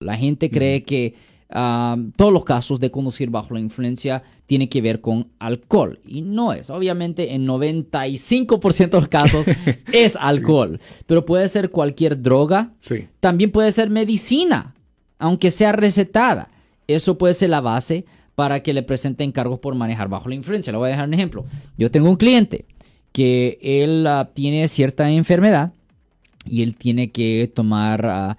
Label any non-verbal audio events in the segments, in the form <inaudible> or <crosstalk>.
La gente cree que ah, todos los casos de conducir bajo la influencia tienen que ver con alcohol y no es. Obviamente en 95% de los casos <laughs> es alcohol, pero puede ser cualquier droga. Sí. También puede ser medicina, aunque sea recetada. Eso puede ser la base para que le presenten cargos por manejar bajo la influencia. Le voy a dejar un ejemplo. Yo tengo un cliente que él ah, tiene cierta enfermedad y él tiene que tomar ah,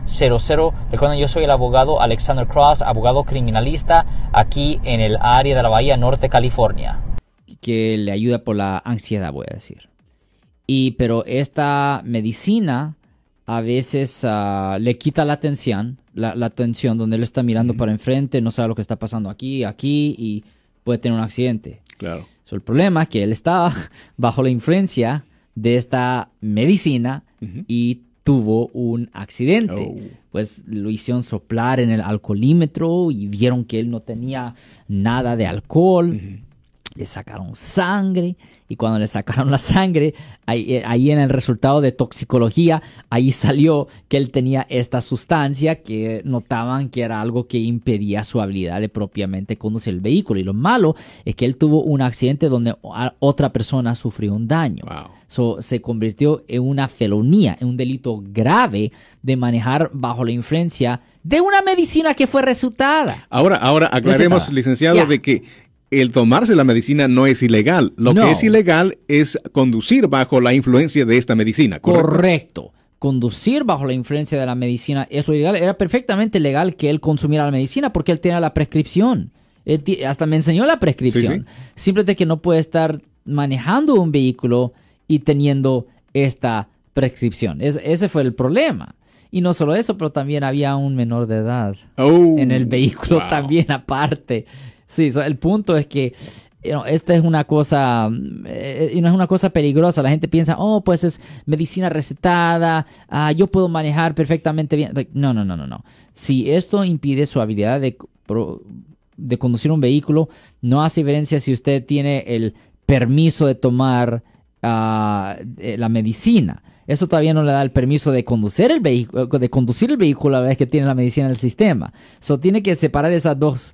1-800-530-1800. Recuerden, yo soy el abogado Alexander Cross, abogado criminalista aquí en el área de la Bahía Norte, California. que le ayuda por la ansiedad, voy a decir. Y pero esta medicina a veces ah, le quita la atención, la, la atención donde él está mirando para enfrente, no sabe lo que está pasando aquí, aquí y puede tener un accidente. Claro. So, el problema es que él estaba <laughs> bajo la influencia de esta medicina y tuvo un accidente. Oh. Pues lo hicieron soplar en el alcoholímetro y vieron que él no tenía nada de alcohol. Le sacaron sangre y cuando le sacaron la sangre, ahí, eh, ahí en el resultado de toxicología, ahí salió que él tenía esta sustancia que notaban que era algo que impedía su habilidad de propiamente conducir el vehículo. Y lo malo es que él tuvo un accidente donde otra persona sufrió un daño. Wow. So, se convirtió en una felonía, en un delito grave de manejar bajo la influencia de una medicina que fue resultada. Ahora, ahora aclaremos, licenciado, de que el tomarse la medicina no es ilegal. Lo No. que es ilegal es conducir bajo la influencia de esta medicina. ¿correcto? Correcto. Conducir bajo la influencia de la medicina es lo ilegal. Era perfectamente legal que él consumiera la medicina porque él tenía la prescripción. Él hasta me enseñó la prescripción. Simplemente que no puede estar manejando un vehículo y teniendo esta prescripción. Es- ese fue el problema. Y no solo eso, pero también había un menor de edad Oh, en el vehículo wow. también aparte. Sí, el punto es que you esta es una cosa, eh, no es una cosa peligrosa. La gente piensa, oh, pues es medicina recetada, ah, yo puedo manejar perfectamente bien. No, no, no, no, no. Si esto impide su habilidad de, de conducir un vehículo, no hace diferencia si usted tiene el permiso de tomar ah, eh, la medicina. Eso todavía no le da el permiso de conducir el vehículo, de conducir el vehículo a la vez que tiene la medicina en el sistema. So tiene que separar esas dos